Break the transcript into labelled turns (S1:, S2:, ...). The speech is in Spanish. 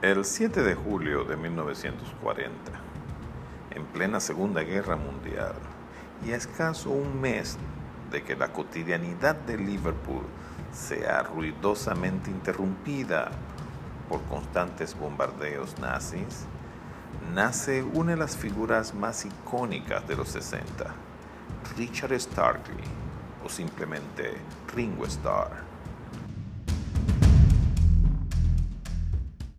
S1: El 7 de julio de 1940, en plena Segunda Guerra Mundial, y a escaso un mes de que la cotidianidad de Liverpool sea ruidosamente interrumpida por constantes bombardeos nazis, nace una de las figuras más icónicas de los 60, Richard Starkey, o simplemente Ringo Starr.